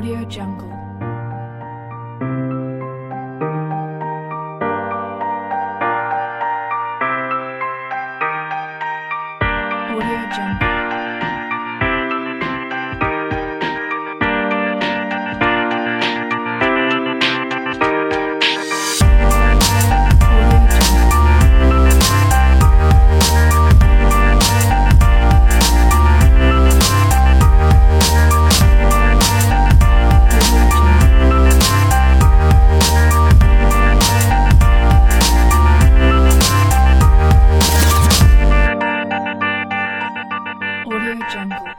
Audio Jungle. Jungle.